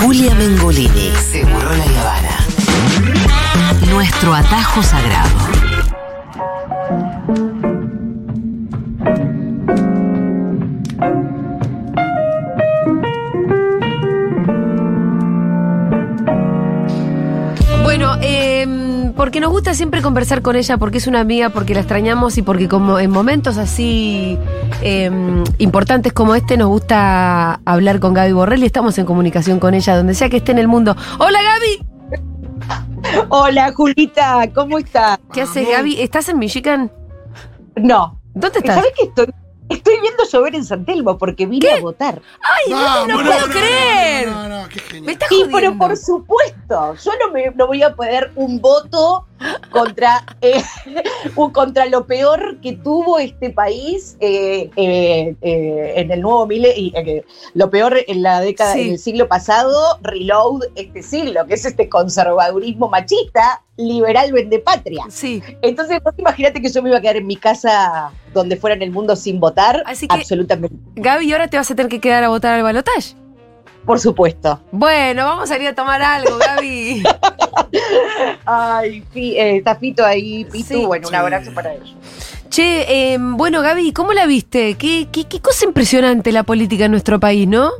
Julia Mengolini, Seguro la Habana. Nuestro atajo sagrado. Porque nos gusta siempre conversar con ella, porque es una amiga, porque la extrañamos y porque como en momentos así eh, importantes como este nos gusta hablar con Gaby Borrell y estamos en comunicación con ella, donde sea que esté en el mundo. ¡Hola Gaby! Hola Julita, ¿cómo estás? ¿Qué haces Gaby? ¿Estás en Michigan? No. ¿Dónde estás? ¿Sabes que estoy? Estoy viendo llover en San Telmo porque vine a votar. ¡Ay, no, te lo puedo creer! No, no, qué Me genial. estás Y jodiendo. pero por supuesto, yo no, me, no voy a poner un voto contra, eh, contra lo peor que tuvo este país eh, eh, eh, en el nuevo milenio, y eh, lo peor en la década, Sí. en el siglo pasado, reload este siglo, que es este conservadurismo machista, liberal vende patria. Sí. Entonces, vos imagínate que yo me iba a quedar en mi casa donde fuera en el mundo sin votar. Así que- Absolutamente. Gaby, ahora te vas a tener que quedar a votar al balotaje. Por supuesto. Bueno, vamos a ir a tomar algo, Gaby. Ay, Fi- eh, está Fito ahí, Pitu. Sí. Bueno, un abrazo para ellos. Che, eh, bueno, Gaby, ¿cómo la viste? ¿Qué, qué, qué cosa impresionante la política en nuestro país, ¿no?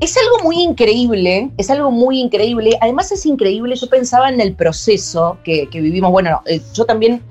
Es algo muy increíble, es algo muy increíble. Además es increíble, yo pensaba en el proceso que, que vivimos. Bueno, eh, yo también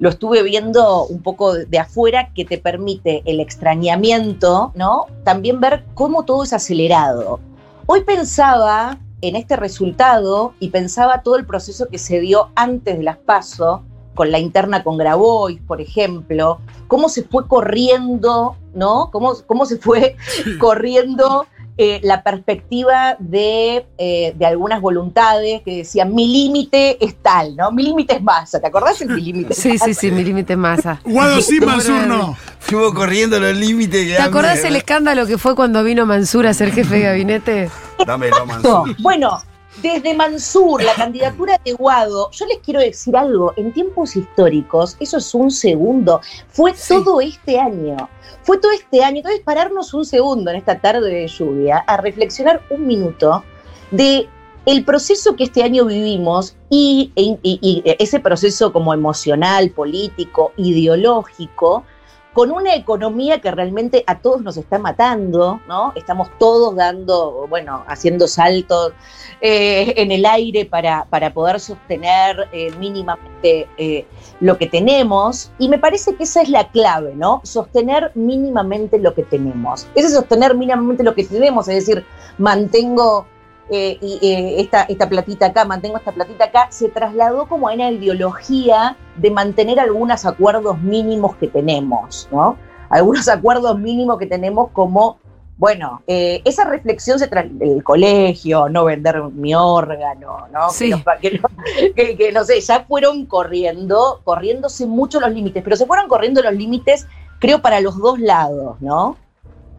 lo estuve viendo un poco de afuera, que te permite el extrañamiento, ¿no? También ver cómo todo es acelerado. Hoy pensaba en este resultado y pensaba todo el proceso que se dio antes de las PASO, con la interna con Grabois, por ejemplo, cómo se fue corriendo, ¿no? Cómo, cómo se fue corriendo eh, la perspectiva de, eh, de algunas voluntades que decían mi límite es tal, ¿no? Mi límite es masa, ¿te acordás el mi límite? es Sí, sí, masa? sí, mi límite masa. Guado sí, Mansur no. Fuimos corriendo los límites. que ¿Te acordás el escándalo que fue cuando vino Mansur a ser jefe de gabinete? Dámelo, Mansur. Bueno, desde Mansur, la candidatura de Guado, yo les quiero decir algo, en tiempos históricos, eso es un segundo, fue Sí. todo este año, fue todo este año, entonces pararnos un segundo en esta tarde de lluvia a reflexionar un minuto de el proceso que este año vivimos y, y- y- y ese proceso como emocional, político, ideológico, con una economía que realmente a todos nos está matando, ¿no? Estamos todos dando, bueno, haciendo saltos eh, en el aire para, para poder sostener eh, mínimamente eh, lo que tenemos. Y me parece que esa es la clave, ¿no? Sostener mínimamente lo que tenemos. Ese sostener mínimamente lo que tenemos, es decir, mantengo eh, y, eh, esta, esta platita acá, mantengo esta platita acá, se trasladó como a una ideología de mantener algunos acuerdos mínimos que tenemos, ¿no? Algunos acuerdos mínimos que tenemos como, bueno, eh, esa reflexión se tra- el colegio, no vender mi órgano, ¿no? Sí. Que, no, que- que, no sé, ya fueron corriendo, corriéndose mucho los límites, pero se fueron corriendo los límites, creo, para los dos lados, ¿no?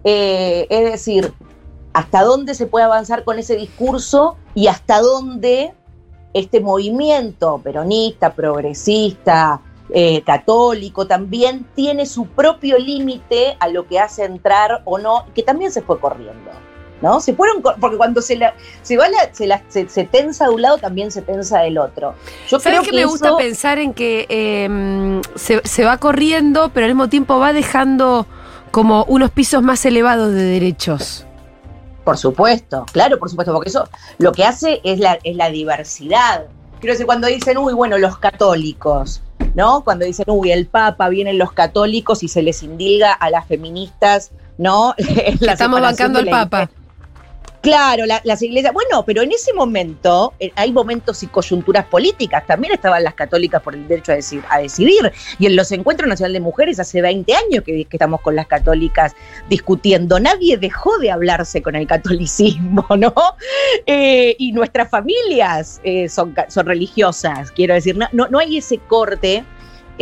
Es decir, hasta dónde se puede avanzar con ese discurso y hasta dónde este movimiento peronista, progresista, eh, católico también tiene su propio límite a lo que hace entrar o no, que también se fue corriendo. ¿No? Se fueron, porque cuando se, la, se, va la- se, la- se- se tensa de un lado, también se tensa del otro. Yo ¿Sabes creo que que me gusta pensar en que eh, se, se va corriendo, pero al mismo tiempo va dejando como unos pisos más elevados de derechos? Por supuesto, claro, por supuesto, porque eso lo que hace es la, es la diversidad. Quiero decir, cuando dicen, uy, bueno, los católicos, ¿no? Cuando dicen, uy, el Papa, vienen los católicos y se les indilga a las feministas, ¿no? La Estamos bancando al Papa. Claro, la- las iglesias. Bueno, pero en ese momento eh, hay momentos y coyunturas políticas. También estaban las católicas por el derecho a, decir, a decidir. Y en los encuentros nacionales de mujeres hace 20 años que, estamos con las católicas discutiendo. Nadie dejó de hablarse con el catolicismo, ¿no? Eh, y nuestras familias eh, son, son religiosas, quiero decir. No, no, no hay ese corte.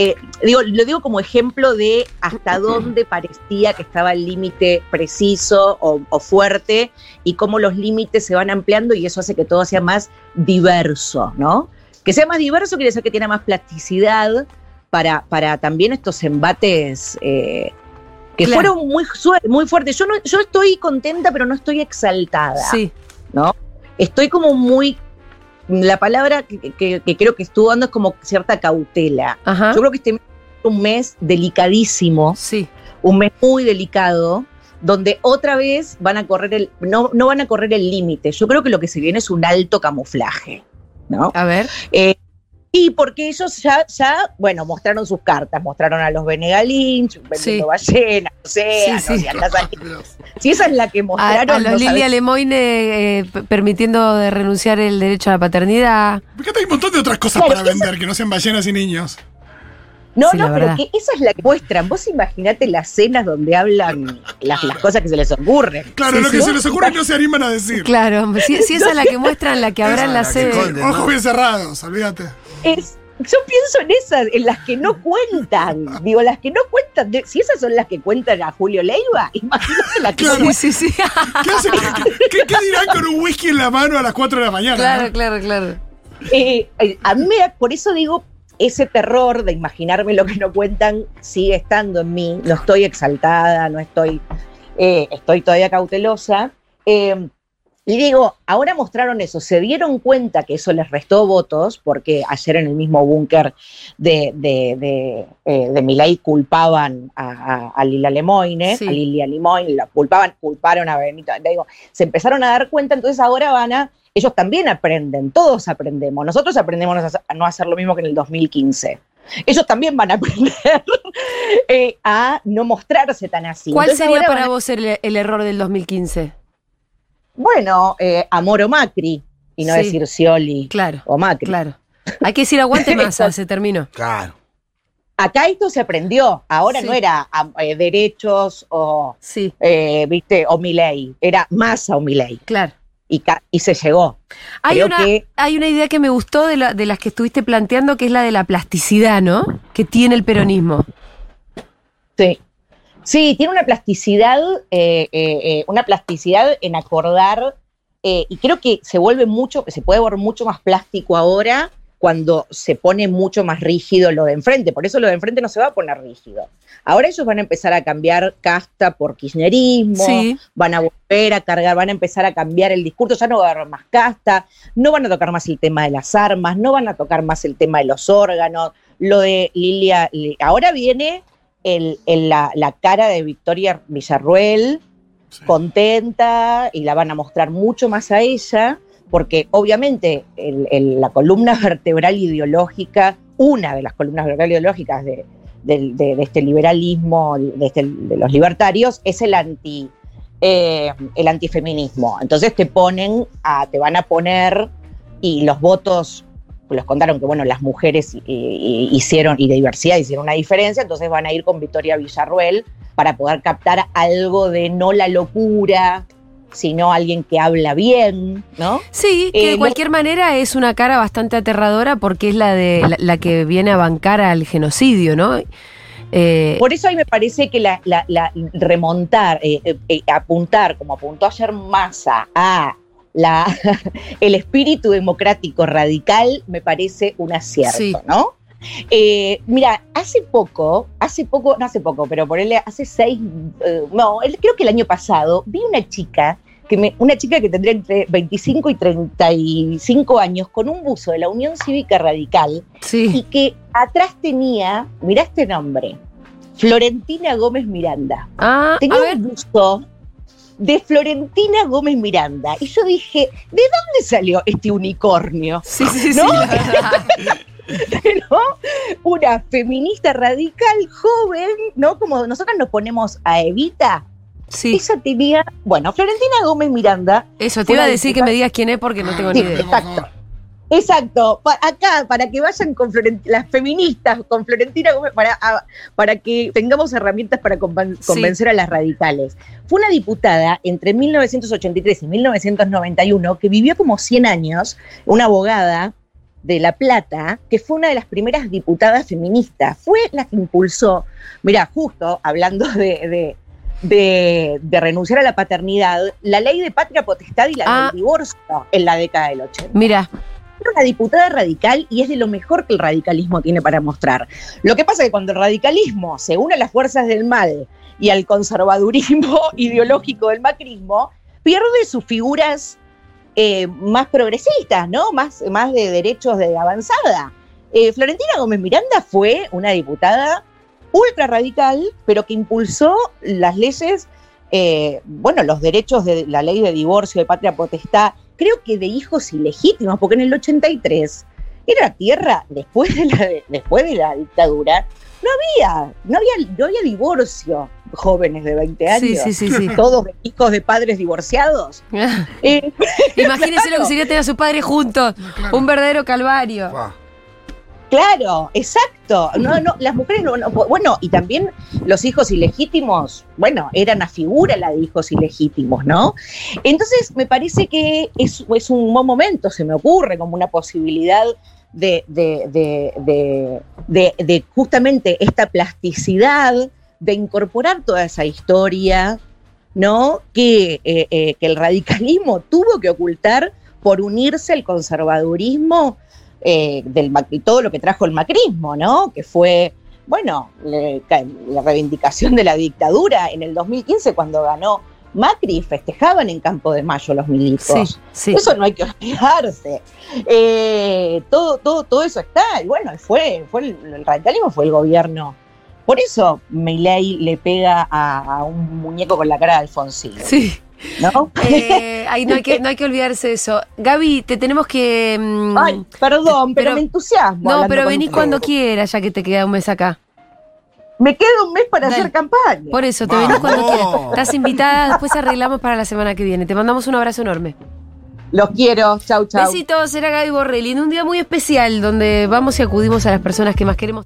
Eh, digo, lo digo como ejemplo de hasta dónde parecía que estaba el límite preciso o, o fuerte y cómo los límites se van ampliando y eso hace que todo sea más diverso, ¿no? Que sea más diverso quiere decir que tiene más plasticidad para, para también estos embates eh, que Claro. fueron muy, fuertes. Yo, no, yo estoy contenta, pero no estoy exaltada. Sí. ¿no? Estoy como muy. La palabra que, que- que creo que estuvo dando es como cierta cautela. Ajá. Yo creo que este mes es un mes delicadísimo, Sí. un mes muy delicado, donde otra vez van a correr el. No, no van a correr el límite. Yo creo que lo que se viene es un alto camuflaje, ¿no? A ver. Eh, y porque ellos ya, ya, bueno, mostraron sus cartas, mostraron a los Benegalín, vendiendo Sí. ballenas, océanos, Sí, sí. y andás a- Si esa es la que mostraron, a los no Lilia sabés- Lemoine eh, permitiendo de renunciar el derecho a la paternidad. Fíjate, hay un montón de otras cosas Claro, para vender que no sean ballenas y niños. No, Sí, no, pero que esa es la que muestran. Vos imaginate las cenas donde hablan las, las cosas que se les ocurren. Claro, Sí, lo que sí. se les ocurre no se animan a decir. Claro, si, si esa es la que muestran, la que habrá en la la sede. que. Ojos bien cerrados, olvídate. Es, yo pienso en esas, en las que no cuentan. Digo, las que no cuentan. de- si esas son las que cuentan a Julio Leiva, imagínate las que Claro. no Sí, sí, sí. ¿Qué, hace- qué- qué- qué dirán con un whisky en la mano a las 4 de la mañana? Claro, no? claro, claro. Eh, eh, a mí, me da- por eso digo, ese terror de imaginarme lo que no cuentan sigue estando en mí. No estoy exaltada, no estoy, eh, estoy todavía cautelosa. Eh, y digo, ahora mostraron eso, se dieron cuenta que eso les restó votos, porque ayer en el mismo búnker de, de, de, eh, de Milei culpaban a, a- a Lila Lemoine, Sí. a Lilia Lemoine, la culpaban, culparon a Benito. Digo, se empezaron a dar cuenta, entonces ahora van a ellos también aprenden, todos aprendemos. Nosotros aprendemos a no hacer lo mismo que en el 2015. Ellos también van a aprender eh, a no mostrarse tan así. ¿Cuál Entonces sería para a- vos el, el error del 2015? Bueno, eh, Amor o Macri, y no Sí. decir Scioli Claro, o Macri. claro. Hay que decir aguante masa, se terminó. Claro. Acá esto se aprendió. Ahora Sí. no era eh, derechos o, Sí, eh, viste, o Milei. Era masa o Milei. claro. Y, ca- y se llegó. Hay Creo una, que- hay una idea que me gustó de, la- de las que estuviste planteando, que es la de la plasticidad, ¿no? Que tiene el peronismo. Sí. Sí, tiene una plasticidad, eh, eh, eh, una plasticidad en acordar, eh, y creo que se vuelve mucho, se puede ver mucho más plástico ahora cuando se pone mucho más rígido lo de enfrente. Por eso lo de enfrente no se va a poner rígido. Ahora ellos van a empezar a cambiar casta por kirchnerismo, Sí. van a volver a cargar, van a empezar a cambiar el discurso, ya no va a haber más casta, no van a tocar más el tema de las armas, no van a tocar más el tema de los órganos, lo de Lilia, Li- ahora viene el, el- la, la cara de Victoria Villarruel Sí. contenta y la van a mostrar mucho más a ella, porque obviamente el- la columna vertebral ideológica, una de las columnas vertebrales ideológicas de, de- de este liberalismo, de, este- de los libertarios, es el anti eh, el antifeminismo. Entonces te ponen a, te van a poner y los votos los contaron que bueno las mujeres eh, eh, hicieron y de diversidad hicieron una diferencia, entonces van a ir con Victoria Villarruel para poder captar algo de no la locura, sino alguien que habla bien, ¿no? Sí, que Eh, de no- cualquier manera es una cara bastante aterradora porque es la de la, la que viene a bancar al genocidio, ¿no? Eh, Por eso ahí me parece que la, la- la- remontar, eh, eh, eh, apuntar, como apuntó ayer Massa, a la, el espíritu democrático radical, me parece un acierto, Sí. ¿no? Eh, mira, hace poco, hace poco, no hace poco, pero por él hace seis, eh, no, creo que el año pasado, vi una chica, que me, una chica que tendría entre 25 y 35 años, con un buzo de la Unión Cívica Radical, y que atrás tenía, mirá este nombre, Florentina Gómez Miranda. Ah, Tenía a ver, un busto de Florentina Gómez Miranda. Y yo dije, ¿de dónde salió este unicornio? sí, sí, sí. ¿No? verdad. ¿No? Una feminista radical, joven, ¿no? Como nosotros nos ponemos a Evita. Sí, Ella tenía, bueno, Florentina Gómez Miranda eso, te iba a decir que me digas quién es porque no tengo ni Sí. idea. Favor. Exacto, pa- acá para que vayan con Florent- las feministas con Florentina Gómez, para, a- para que tengamos herramientas para conven- Sí. convencer a las radicales. Fue una diputada entre 1983 y 1991 que vivió como 100 años, una abogada de La Plata, que fue una de las primeras diputadas feministas. Fue la que impulsó, mira, justo hablando de, de- de- de renunciar a la paternidad, la ley de patria potestad y la Ah. del divorcio en la década del 80 Mira, una diputada radical y es de lo mejor que el radicalismo tiene para mostrar. Lo que pasa es que cuando el radicalismo se une a las fuerzas del mal y al conservadurismo ideológico del macrismo, pierde sus figuras eh, más progresistas, ¿no? Más, más de derechos de avanzada. Eh, Florentina Gómez Miranda fue una diputada ultra radical, pero que impulsó las leyes, eh, bueno, los derechos de la ley de divorcio, de patria potestad, creo que de hijos ilegítimos, porque en el 83 era tierra, después de la, después de la dictadura, no había, no había, no había divorcio jóvenes de 20 años. Sí, sí, sí, sí. Todos hijos de padres divorciados. Eh, Imagínense lo que sería tener a sus padres juntos. Claro. Un verdadero calvario. Claro, exacto. No, no, las mujeres no, no- bueno, y también los hijos ilegítimos, bueno, era una figura la de hijos ilegítimos, ¿no? Entonces, me parece que es, un buen momento, se me ocurre como una posibilidad de, de, de, de, de- de justamente esta plasticidad, de incorporar toda esa historia, ¿no? Que, eh, eh, que el radicalismo tuvo que ocultar por unirse al conservadurismo eh, del macri- todo lo que trajo el macrismo, ¿no? Que fue, bueno, le- la reivindicación de la dictadura en el 2015 cuando ganó Macri, festejaban en Campo de Mayo los Sí, milicos. sí. Eso no hay que olvidarse. Eh, todo, todo, todo eso está. Y bueno, fue, fue el, el radicalismo fue el gobierno. Por eso Milei le pega a, a un muñeco con la cara de Alfonsín. Sí. ¿No? Eh, ay, no, hay que, no hay que olvidarse de eso. Gaby, te tenemos que. mm, Ay, perdón, pero, pero- me entusiasmo. no, pero con vení ustedes. cuando quieras, ya que te queda un mes acá. Me queda un mes para Dale. hacer campaña. Por eso, te Vamos. venís cuando quieras. Estás invitada, después arreglamos para la semana que viene. Te mandamos un abrazo enorme. Los quiero. Chau, chau. Besitos, era Gaby Borrelli en un día muy especial donde vamos y acudimos a las personas que más queremos.